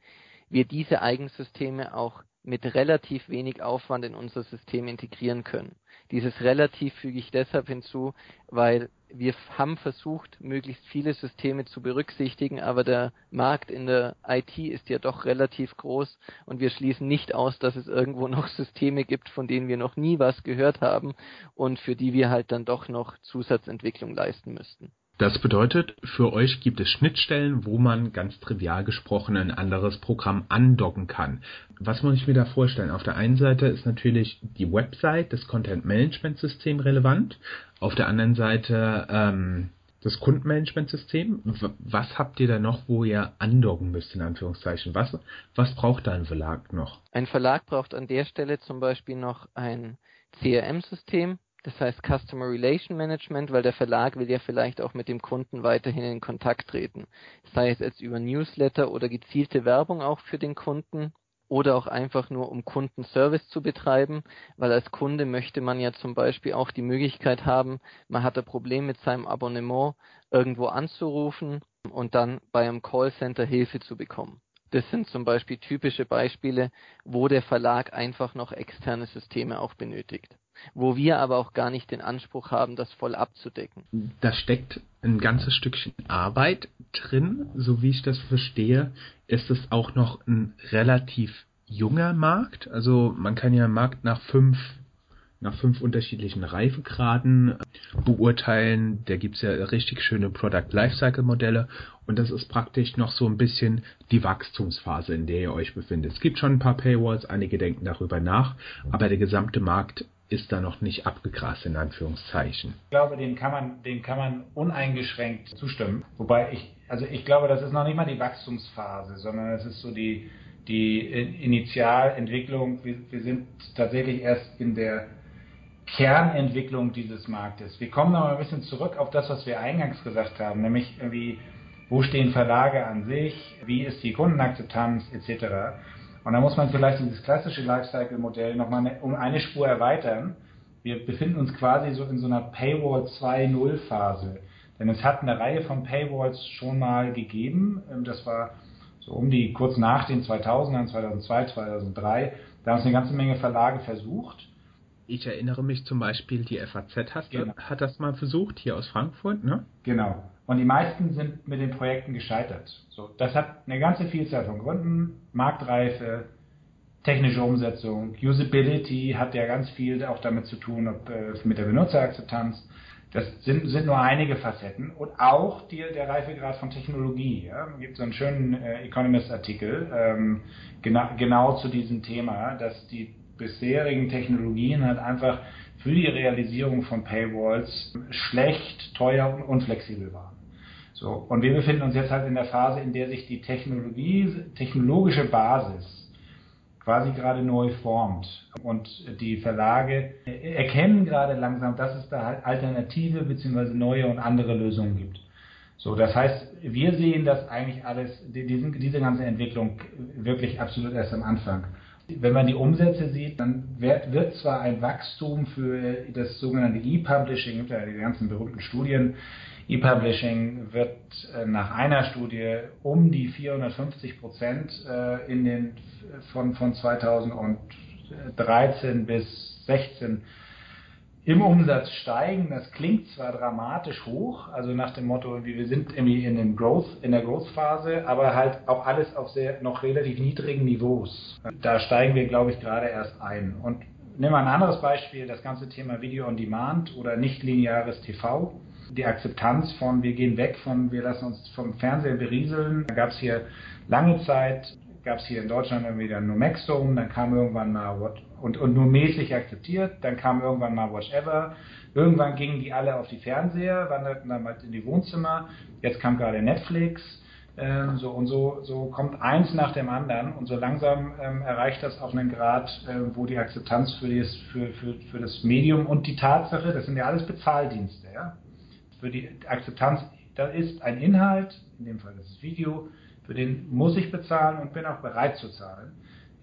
S4: wir diese Eigensysteme auch mit relativ wenig Aufwand in unser System integrieren können. Dieses relativ füge ich deshalb hinzu, weil wir haben versucht, möglichst viele Systeme zu berücksichtigen, aber der Markt in der IT ist ja doch relativ groß und wir schließen nicht aus, dass es irgendwo noch Systeme gibt, von denen wir noch nie was gehört haben und für die wir halt dann doch noch Zusatzentwicklung leisten müssten.
S2: Das bedeutet, für euch gibt es Schnittstellen, wo man ganz trivial gesprochen ein anderes Programm andocken kann. Was muss ich mir da vorstellen? Auf der einen Seite ist natürlich die Website, das Content Management System relevant. Auf der anderen Seite ähm, das Kundenmanagementsystem. Was habt ihr da noch, wo ihr andocken müsst, in Anführungszeichen? Was, was braucht da ein Verlag noch?
S4: Ein Verlag braucht an der Stelle zum Beispiel noch ein CRM-System, das heißt Customer Relation Management, weil der Verlag will ja vielleicht auch mit dem Kunden weiterhin in Kontakt treten. Sei es jetzt über Newsletter oder gezielte Werbung auch für den Kunden oder auch einfach nur um Kundenservice zu betreiben, weil als Kunde möchte man ja zum Beispiel auch die Möglichkeit haben, man hat ein Problem mit seinem Abonnement irgendwo anzurufen und dann bei einem Callcenter Hilfe zu bekommen. Das sind zum Beispiel typische Beispiele, wo der Verlag einfach noch externe Systeme auch benötigt wo wir aber auch gar nicht den Anspruch haben, das voll abzudecken.
S2: Da steckt ein ganzes Stückchen Arbeit drin, so wie ich das verstehe, ist es auch noch ein relativ junger Markt. Also man kann ja einen Markt nach fünf nach fünf unterschiedlichen Reifegraden beurteilen. Da gibt's ja richtig schöne Product Lifecycle Modelle und das ist praktisch noch so ein bisschen die Wachstumsphase, in der ihr euch befindet. Es gibt schon ein paar Paywalls, einige denken darüber nach, aber der gesamte Markt ist da noch nicht abgegrast, in Anführungszeichen.
S3: Ich glaube, dem kann man, dem kann man uneingeschränkt zustimmen. Wobei ich, also ich glaube, das ist noch nicht mal die Wachstumsphase, sondern es ist so die, die Initialentwicklung. Wir, wir sind tatsächlich erst in der Kernentwicklung dieses Marktes. Wir kommen noch mal ein bisschen zurück auf das, was wir eingangs gesagt haben, nämlich irgendwie, wo stehen Verlage an sich, wie ist die Kundenakzeptanz etc. Und da muss man vielleicht dieses klassische Lifecycle-Modell nochmal um eine Spur erweitern. Wir befinden uns quasi so in so einer Paywall 2.0 Phase. Denn es hat eine Reihe von Paywalls schon mal gegeben. Ähm, das war so um die kurz nach den 2000ern, 2002, 2003. Da haben es eine ganze Menge Verlage versucht.
S2: Ich erinnere mich zum Beispiel, die FAZ hat, genau. hat das mal versucht, hier aus Frankfurt, ne?
S3: Genau. Und die meisten sind mit den Projekten gescheitert. So, das hat eine ganze Vielzahl von Gründen. Marktreife, technische Umsetzung, Usability hat ja ganz viel auch damit zu tun, ob, äh, mit der Benutzerakzeptanz. Das sind, sind nur einige Facetten und auch die, der Reifegrad von Technologie. Ja. Es gibt so einen schönen äh, Economist-Artikel ähm, genau, genau zu diesem Thema, dass die bisherigen Technologien halt einfach für die Realisierung von Paywalls schlecht, teuer und unflexibel waren. So, und wir befinden uns jetzt halt in der Phase, in der sich die Technologie, technologische Basis quasi gerade neu formt. Und die Verlage erkennen gerade langsam, dass es da halt Alternative bzw. neue und andere Lösungen gibt. So, das heißt, wir sehen das eigentlich alles, diesen, diese ganze Entwicklung wirklich absolut erst am Anfang. Wenn man die Umsätze sieht, dann wird, wird zwar ein Wachstum für das sogenannte E-Publishing, die ganzen berühmten Studien, E-Publishing wird äh, nach einer Studie um die 450 Prozent äh, in den von, von 2013 bis 16 im Umsatz steigen. Das klingt zwar dramatisch hoch, also nach dem Motto, wir sind irgendwie in dem Growth, in der Growth-Phase, aber halt auch alles auf sehr noch relativ niedrigen Niveaus. Da steigen wir, glaube ich, gerade erst ein. Und nehmen wir ein anderes Beispiel, das ganze Thema Video on Demand oder nicht lineares TV. Die Akzeptanz von, wir gehen weg von, wir lassen uns vom Fernseher berieseln. Da gab es hier lange Zeit gab es hier in Deutschland dann nur Maxdome, dann kam irgendwann mal What, und, und nur mäßig akzeptiert, dann kam irgendwann mal Whatever. Irgendwann gingen die alle auf die Fernseher, wanderten dann mal in die Wohnzimmer. Jetzt kam gerade Netflix. Ähm, so und so, so kommt eins nach dem anderen und so langsam ähm, erreicht das auch einen Grad, äh, wo die Akzeptanz für das, für, für, für das Medium und die Tatsache, das sind ja alles Bezahldienste, ja. Für die Akzeptanz, da ist ein Inhalt, in dem Fall das Video, für den muss ich bezahlen und bin auch bereit zu zahlen.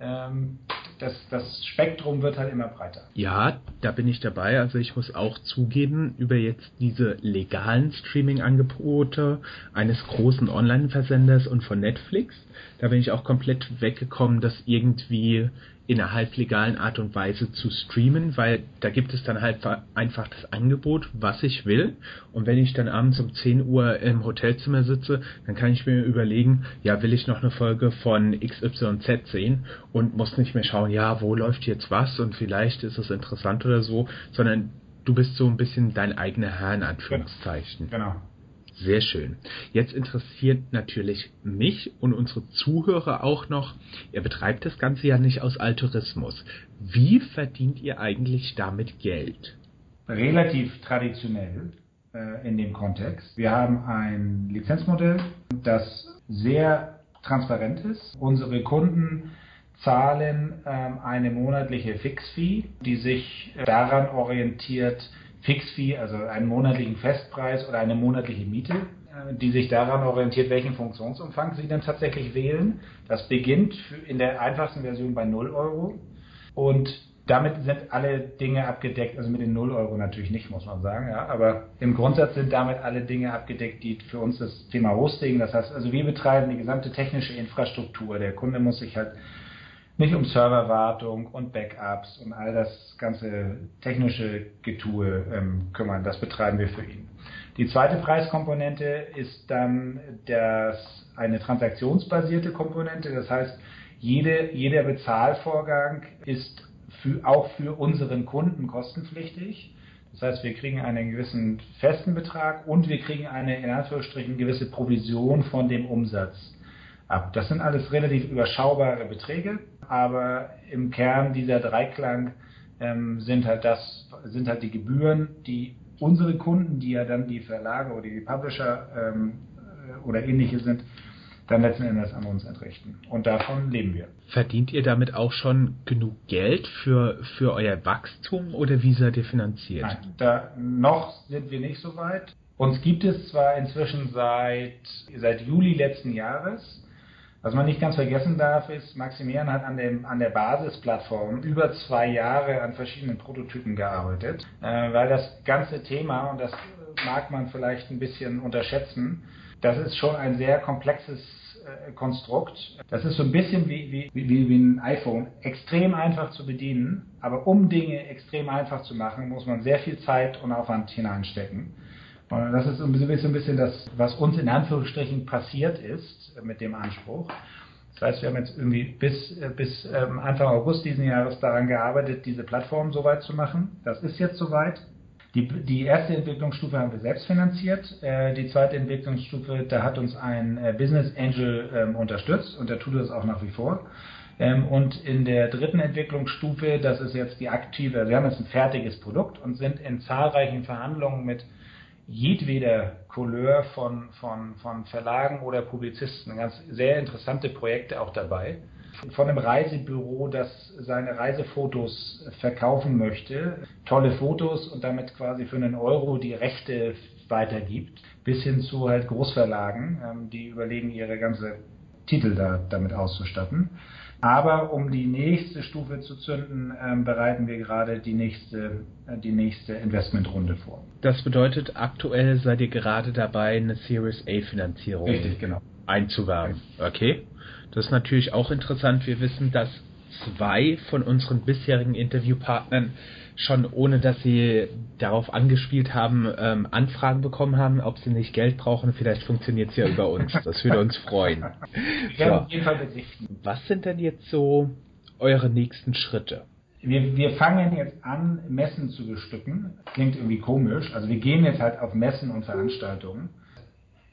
S3: Ähm, das, das Spektrum wird halt immer breiter.
S2: Ja, da bin ich dabei. Also ich muss auch zugeben, über jetzt diese legalen Streaming-Angebote eines großen Online-Versenders und von Netflix, da bin ich auch komplett weggekommen, das irgendwie einer halblegalen Art und Weise zu streamen, weil da gibt es dann halt einfach das Angebot, was ich will. Und wenn ich dann abends um 10 Uhr im Hotelzimmer sitze, dann kann ich mir überlegen, ja, will ich noch eine Folge von XYZ sehen und muss nicht mehr schauen, ja, wo läuft jetzt was und vielleicht ist es interessant oder so, sondern du bist so ein bisschen dein eigener Herr in Anführungszeichen.
S3: Genau.
S2: Sehr schön. Jetzt interessiert natürlich mich und unsere Zuhörer auch noch, ihr betreibt das Ganze ja nicht aus Altruismus. Wie verdient ihr eigentlich damit Geld?
S3: Relativ traditionell äh, in dem Kontext. Wir haben ein Lizenzmodell, das sehr transparent ist. Unsere Kunden zahlen ähm, eine monatliche Fixfee, die sich daran orientiert, Fixfee, also einen monatlichen Festpreis oder eine monatliche Miete, äh, die sich daran orientiert, welchen Funktionsumfang Sie dann tatsächlich wählen. Das beginnt in der einfachsten Version bei 0 Euro und damit sind alle Dinge abgedeckt, also mit den 0 Euro natürlich nicht, muss man sagen, ja, aber im Grundsatz sind damit alle Dinge abgedeckt, die für uns das Thema Hosting, das heißt, also wir betreiben die gesamte technische Infrastruktur. Der Kunde muss sich halt nicht um Serverwartung und Backups und all das ganze technische Getue ähm, kümmern. Das betreiben wir für ihn. Die zweite Preiskomponente ist dann das, eine transaktionsbasierte Komponente. Das heißt, jede, jeder Bezahlvorgang ist für, auch für unseren Kunden kostenpflichtig. Das heißt, wir kriegen einen gewissen festen Betrag und wir kriegen eine in Anführungsstrichen gewisse Provision von dem Umsatz ab. Das sind alles relativ überschaubare Beträge aber im Kern dieser Dreiklang ähm, sind halt das, sind halt die Gebühren, die unsere Kunden, die ja dann die Verlage oder die Publisher ähm, äh, oder ähnliche sind, dann letzten Endes an uns entrichten. Und davon leben wir.
S2: Verdient ihr damit auch schon genug Geld für, für euer Wachstum oder wie seid ihr finanziert?
S3: Nein, da noch sind wir nicht so weit. Uns gibt es zwar inzwischen seit, seit Juli letzten Jahres, was man nicht ganz vergessen darf, ist, Maximilian hat an, dem, an der Basisplattform über zwei Jahre an verschiedenen Prototypen gearbeitet, äh, weil das ganze Thema, und das mag man vielleicht ein bisschen unterschätzen, das ist schon ein sehr komplexes äh, Konstrukt. Das ist so ein bisschen wie, wie, wie, wie ein iPhone, extrem einfach zu bedienen, aber um Dinge extrem einfach zu machen, muss man sehr viel Zeit und Aufwand hineinstecken. Das ist so ein bisschen das, was uns in Anführungsstrichen passiert ist mit dem Anspruch. Das heißt, wir haben jetzt irgendwie bis, bis ähm, Anfang August diesen Jahres daran gearbeitet, diese Plattform soweit zu machen. Das ist jetzt soweit. Die, die erste Entwicklungsstufe haben wir selbst finanziert. Äh, die zweite Entwicklungsstufe, da hat uns ein äh, Business Angel ähm, unterstützt und der tut das auch nach wie vor. Ähm, und in der dritten Entwicklungsstufe, das ist jetzt die aktive, wir haben jetzt ein fertiges Produkt und sind in zahlreichen Verhandlungen mit jedweder Couleur von, von, von Verlagen oder Publizisten. Ganz sehr interessante Projekte auch dabei. Von einem Reisebüro, das seine Reisefotos verkaufen möchte, tolle Fotos und damit quasi für einen Euro die Rechte weitergibt, bis hin zu halt Großverlagen, ähm, die überlegen, ihre ganze Titel da, damit auszustatten. Aber um die nächste Stufe zu zünden, ähm, bereiten wir gerade die nächste, äh, die nächste Investmentrunde vor.
S2: Das bedeutet, aktuell seid ihr gerade dabei, eine Series A Finanzierung
S3: genau.
S2: einzuwerben. Okay. Das ist natürlich auch interessant. Wir wissen, dass zwei von unseren bisherigen Interviewpartnern schon ohne dass sie darauf angespielt haben, ähm, Anfragen bekommen haben, ob sie nicht Geld brauchen. Vielleicht funktioniert es ja über uns. Das würde uns freuen.
S3: Wir so.
S2: Was sind denn jetzt so eure nächsten Schritte?
S3: Wir, wir fangen jetzt an, Messen zu bestücken. Klingt irgendwie komisch. Also wir gehen jetzt halt auf Messen und Veranstaltungen.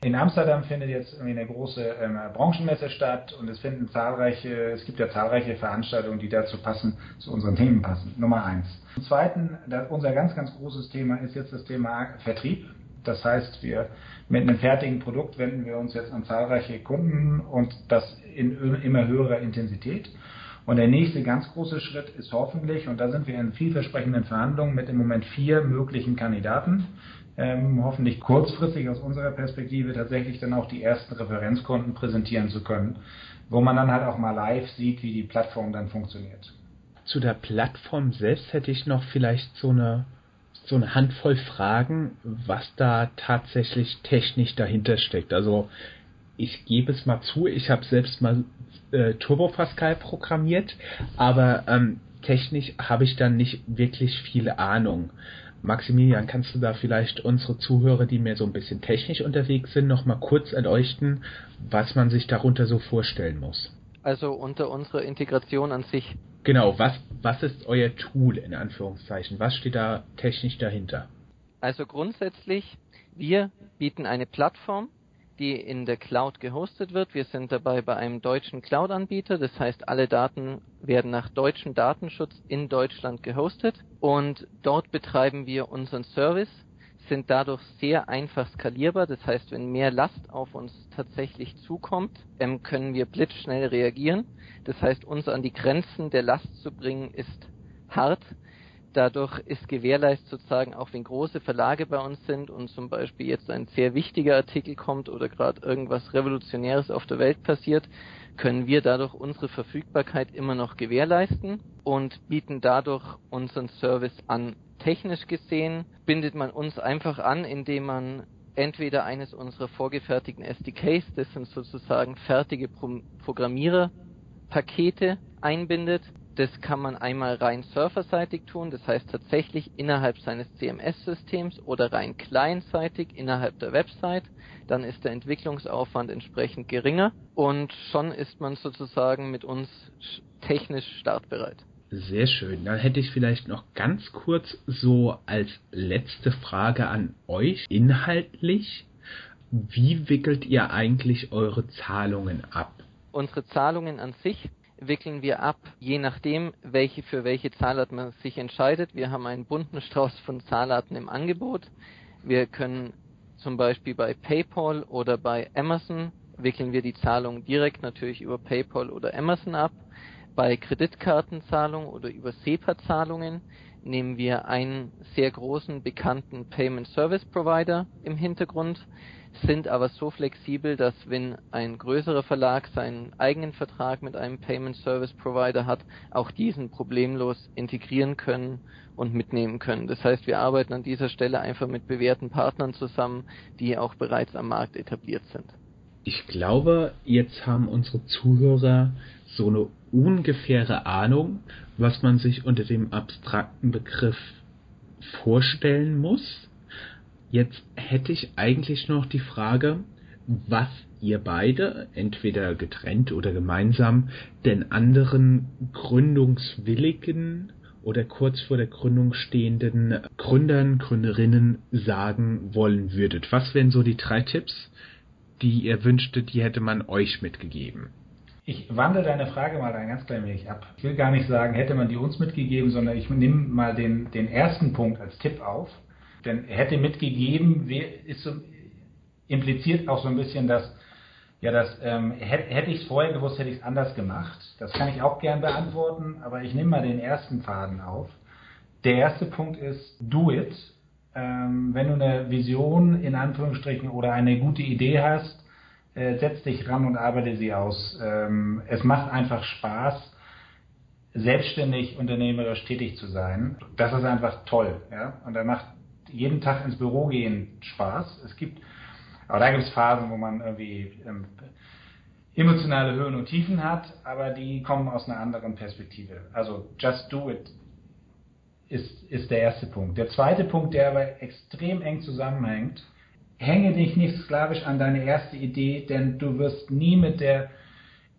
S3: In Amsterdam findet jetzt irgendwie eine große ähm, Branchenmesse statt und es finden zahlreiche, es gibt ja zahlreiche Veranstaltungen, die dazu passen, zu unseren Themen passen. Nummer eins. Zum Zweiten, unser ganz, ganz großes Thema ist jetzt das Thema Vertrieb. Das heißt, wir mit einem fertigen Produkt wenden wir uns jetzt an zahlreiche Kunden und das in immer höherer Intensität. Und der nächste ganz große Schritt ist hoffentlich, und da sind wir in vielversprechenden Verhandlungen mit im Moment vier möglichen Kandidaten, ähm, hoffentlich kurzfristig aus unserer Perspektive tatsächlich dann auch die ersten Referenzkunden präsentieren zu können, wo man dann halt auch mal live sieht, wie die Plattform dann funktioniert.
S2: zu der Plattform selbst hätte ich noch vielleicht so eine so eine Handvoll Fragen, was da tatsächlich technisch dahinter steckt. Also ich gebe es mal zu, ich habe selbst mal äh, Turbo Pascal programmiert, aber ähm, technisch habe ich dann nicht wirklich viel Ahnung. Maximilian, kannst du da vielleicht unsere Zuhörer, die mehr so ein bisschen technisch unterwegs sind, noch mal kurz erleuchten, was man sich darunter so vorstellen muss?
S4: Also unter unserer Integration an sich.
S2: Genau, was, was ist euer Tool in Anführungszeichen? Was steht da technisch dahinter?
S4: Also grundsätzlich, wir bieten eine Plattform, die in der Cloud gehostet wird. Wir sind dabei bei einem deutschen Cloud-Anbieter, das heißt, alle Daten werden nach deutschem Datenschutz in Deutschland gehostet und dort betreiben wir unseren Service, sind dadurch sehr einfach skalierbar. Das heißt, wenn mehr Last auf uns tatsächlich zukommt, ähm, können wir blitzschnell reagieren. Das heißt, uns an die Grenzen der Last zu bringen, ist hart. Dadurch ist gewährleistet sozusagen, auch wenn große Verlage bei uns sind und zum Beispiel jetzt ein sehr wichtiger Artikel kommt oder gerade irgendwas Revolutionäres auf der Welt passiert, können wir dadurch unsere Verfügbarkeit immer noch gewährleisten und bieten dadurch unseren Service an. Technisch gesehen bindet man uns einfach an, indem man entweder eines unserer vorgefertigten SDKs, das sind sozusagen fertige Pro Programmiererpakete, einbindet das kann man einmal rein serverseitig tun, das heißt tatsächlich innerhalb seines CMS-Systems oder rein clientseitig innerhalb der Website. Dann ist der Entwicklungsaufwand entsprechend geringer und schon ist man sozusagen mit uns technisch startbereit.
S2: Sehr schön. Dann hätte ich vielleicht noch ganz kurz so als letzte Frage an euch inhaltlich. Wie wickelt ihr eigentlich eure Zahlungen ab?
S4: Unsere Zahlungen an sich wickeln wir ab, je nachdem, welche für welche Zahlart man sich entscheidet. Wir haben einen bunten Strauß von Zahlarten im Angebot. Wir können zum Beispiel bei PayPal oder bei Amazon wickeln wir die Zahlung direkt natürlich über PayPal oder Amazon ab. Bei Kreditkartenzahlungen oder über SEPA-Zahlungen nehmen wir einen sehr großen bekannten Payment Service Provider im Hintergrund sind aber so flexibel, dass wenn ein größerer Verlag seinen eigenen Vertrag mit einem Payment Service Provider hat, auch diesen problemlos integrieren können und mitnehmen können. Das heißt, wir arbeiten an dieser Stelle einfach mit bewährten Partnern zusammen, die auch bereits am Markt etabliert sind.
S2: Ich glaube, jetzt haben unsere Zuhörer so eine ungefähre Ahnung, was man sich unter dem abstrakten Begriff vorstellen muss. Jetzt hätte ich eigentlich noch die Frage, was ihr beide, entweder getrennt oder gemeinsam, den anderen gründungswilligen oder kurz vor der Gründung stehenden Gründern, Gründerinnen sagen wollen würdet. Was wären so die drei Tipps, die ihr wünschtet, die hätte man euch mitgegeben?
S3: Ich wandle deine Frage mal ein ganz klein wenig ab. Ich will gar nicht sagen, hätte man die uns mitgegeben, sondern ich nehme mal den, den ersten Punkt als Tipp auf denn hätte mitgegeben, ist so, impliziert auch so ein bisschen, dass ja, das ähm, hätte, hätte ich es vorher gewusst, hätte ich es anders gemacht. Das kann ich auch gern beantworten, aber ich nehme mal den ersten Faden auf. Der erste Punkt ist, do it. Ähm, wenn du eine Vision in Anführungsstrichen oder eine gute Idee hast, äh, setz dich ran und arbeite sie aus. Ähm, es macht einfach Spaß, selbstständig unternehmerisch tätig zu sein. Das ist einfach toll. Ja? Und da macht jeden Tag ins Büro gehen Spaß. Es gibt, aber da gibt es Phasen, wo man irgendwie ähm, emotionale Höhen und Tiefen hat, aber die kommen aus einer anderen Perspektive. Also just do it ist, ist der erste Punkt. Der zweite Punkt, der aber extrem eng zusammenhängt, hänge dich nicht sklavisch an deine erste Idee, denn du wirst nie mit der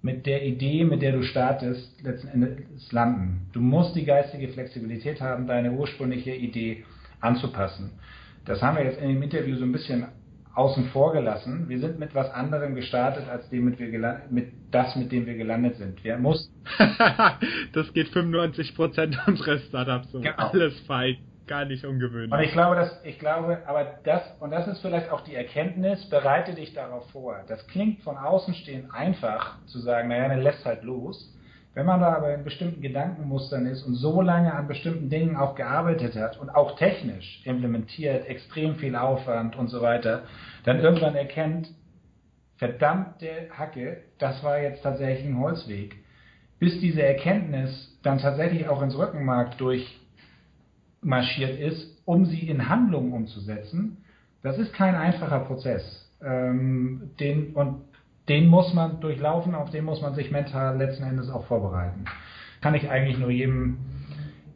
S3: mit der Idee, mit der du startest, letzten Endes landen. Du musst die geistige Flexibilität haben, deine ursprüngliche Idee anzupassen. Das haben wir jetzt in dem Interview so ein bisschen außen vor gelassen. Wir sind mit was anderem gestartet als dem, mit, mit das, mit dem wir gelandet sind. Wir mussten.
S2: das geht 95 Prozent unserer Startups so. Genau. Alles fein. Gar nicht ungewöhnlich.
S3: Und ich glaube, dass, ich glaube, aber das, und das ist vielleicht auch die Erkenntnis, bereite dich darauf vor. Das klingt von außen stehend einfach, zu sagen, naja, dann lässt halt los. Wenn man da aber in bestimmten Gedankenmustern ist und so lange an bestimmten Dingen auch gearbeitet hat und auch technisch implementiert, extrem viel Aufwand und so weiter, dann irgendwann erkennt, verdammte Hacke, das war jetzt tatsächlich ein Holzweg. bis diese Erkenntnis dann tatsächlich auch ins Rückenmark durchmarschiert ist, um sie in Handlungen umzusetzen, das ist kein einfacher Prozess. Ähm, den, und den muss man durchlaufen, auf den muss man sich mental letzten Endes auch vorbereiten. Kann ich eigentlich nur jedem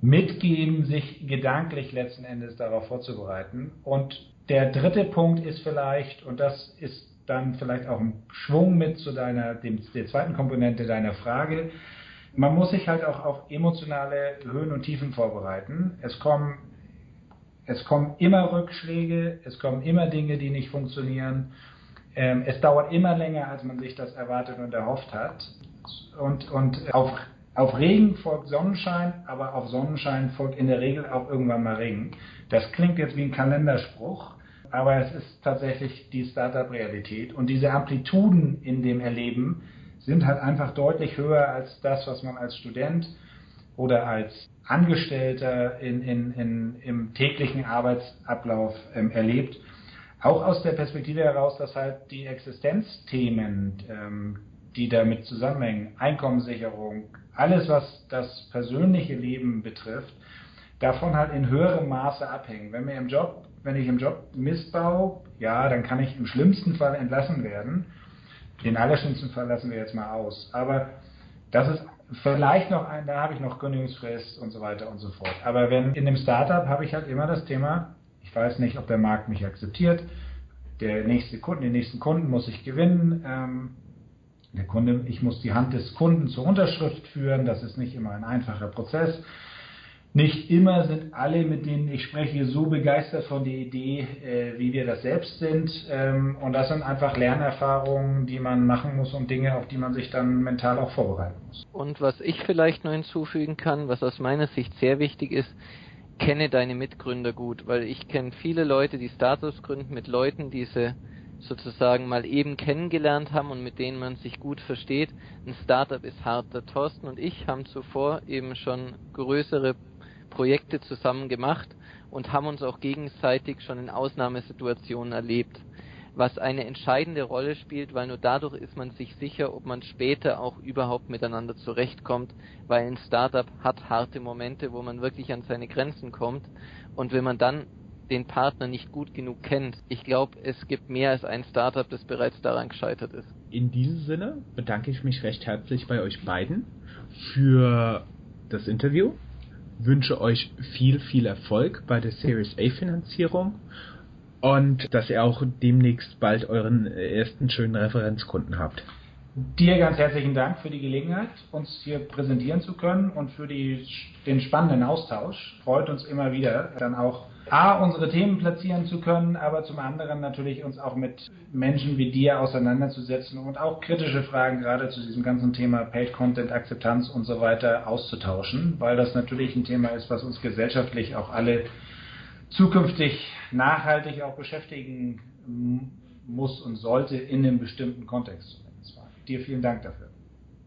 S3: mitgeben, sich gedanklich letzten Endes darauf vorzubereiten. Und der dritte Punkt ist vielleicht, und das ist dann vielleicht auch ein Schwung mit zu deiner, dem, der zweiten Komponente deiner Frage, man muss sich halt auch auf emotionale Höhen und Tiefen vorbereiten. Es kommen, es kommen immer Rückschläge, es kommen immer Dinge, die nicht funktionieren. Ähm, es dauert immer länger, als man sich das erwartet und erhofft hat. Und, und auf, auf Regen folgt Sonnenschein, aber auf Sonnenschein folgt in der Regel auch irgendwann mal Regen. Das klingt jetzt wie ein Kalenderspruch, aber es ist tatsächlich die Startup-Realität. Und diese Amplituden in dem Erleben sind halt einfach deutlich höher als das, was man als Student oder als Angestellter in, in, in, im täglichen Arbeitsablauf ähm, erlebt. Auch aus der Perspektive heraus, dass halt die Existenzthemen, ähm, die damit zusammenhängen, Einkommenssicherung, alles, was das persönliche Leben betrifft, davon halt in höherem Maße abhängen. Wenn mir im Job, wenn ich im Job missbaue, ja, dann kann ich im schlimmsten Fall entlassen werden. Den allerschlimmsten Fall lassen wir jetzt mal aus. Aber das ist vielleicht noch ein, da habe ich noch Kündigungsfrist und so weiter und so fort. Aber wenn in dem Startup habe ich halt immer das Thema, ich weiß nicht, ob der Markt mich akzeptiert. Der nächste Kunden, den nächsten Kunden muss ich gewinnen. Ähm, der Kunde, ich muss die Hand des Kunden zur Unterschrift führen. Das ist nicht immer ein einfacher Prozess. Nicht immer sind alle, mit denen ich spreche, so begeistert von der Idee, äh, wie wir das selbst sind. Ähm, und das sind einfach Lernerfahrungen, die man machen muss und Dinge, auf die man sich dann mental auch vorbereiten muss.
S4: Und was ich vielleicht noch hinzufügen kann, was aus meiner Sicht sehr wichtig ist, kenne deine Mitgründer gut, weil ich kenne viele Leute, die Startups gründen mit Leuten, die sie sozusagen mal eben kennengelernt haben und mit denen man sich gut versteht. Ein Startup ist hart. Der Thorsten und ich haben zuvor eben schon größere Projekte zusammen gemacht und haben uns auch gegenseitig schon in Ausnahmesituationen erlebt was eine entscheidende Rolle spielt, weil nur dadurch ist man sich sicher, ob man später auch überhaupt miteinander zurechtkommt, weil ein Startup hat harte Momente, wo man wirklich an seine Grenzen kommt und wenn man dann den Partner nicht gut genug kennt, ich glaube, es gibt mehr als ein Startup, das bereits daran gescheitert ist.
S2: In diesem Sinne bedanke ich mich recht herzlich bei euch beiden für das Interview, wünsche euch viel, viel Erfolg bei der Series A Finanzierung und dass ihr auch demnächst bald euren ersten schönen Referenzkunden habt.
S3: Dir ganz herzlichen Dank für die Gelegenheit, uns hier präsentieren zu können und für die, den spannenden Austausch. Freut uns immer wieder, dann auch A, unsere Themen platzieren zu können, aber zum anderen natürlich uns auch mit Menschen wie dir auseinanderzusetzen und auch kritische Fragen gerade zu diesem ganzen Thema Paid Content, Akzeptanz und so weiter auszutauschen, weil das natürlich ein Thema ist, was uns gesellschaftlich auch alle zukünftig nachhaltig auch beschäftigen muss und sollte in einem bestimmten Kontext. Dir vielen Dank dafür.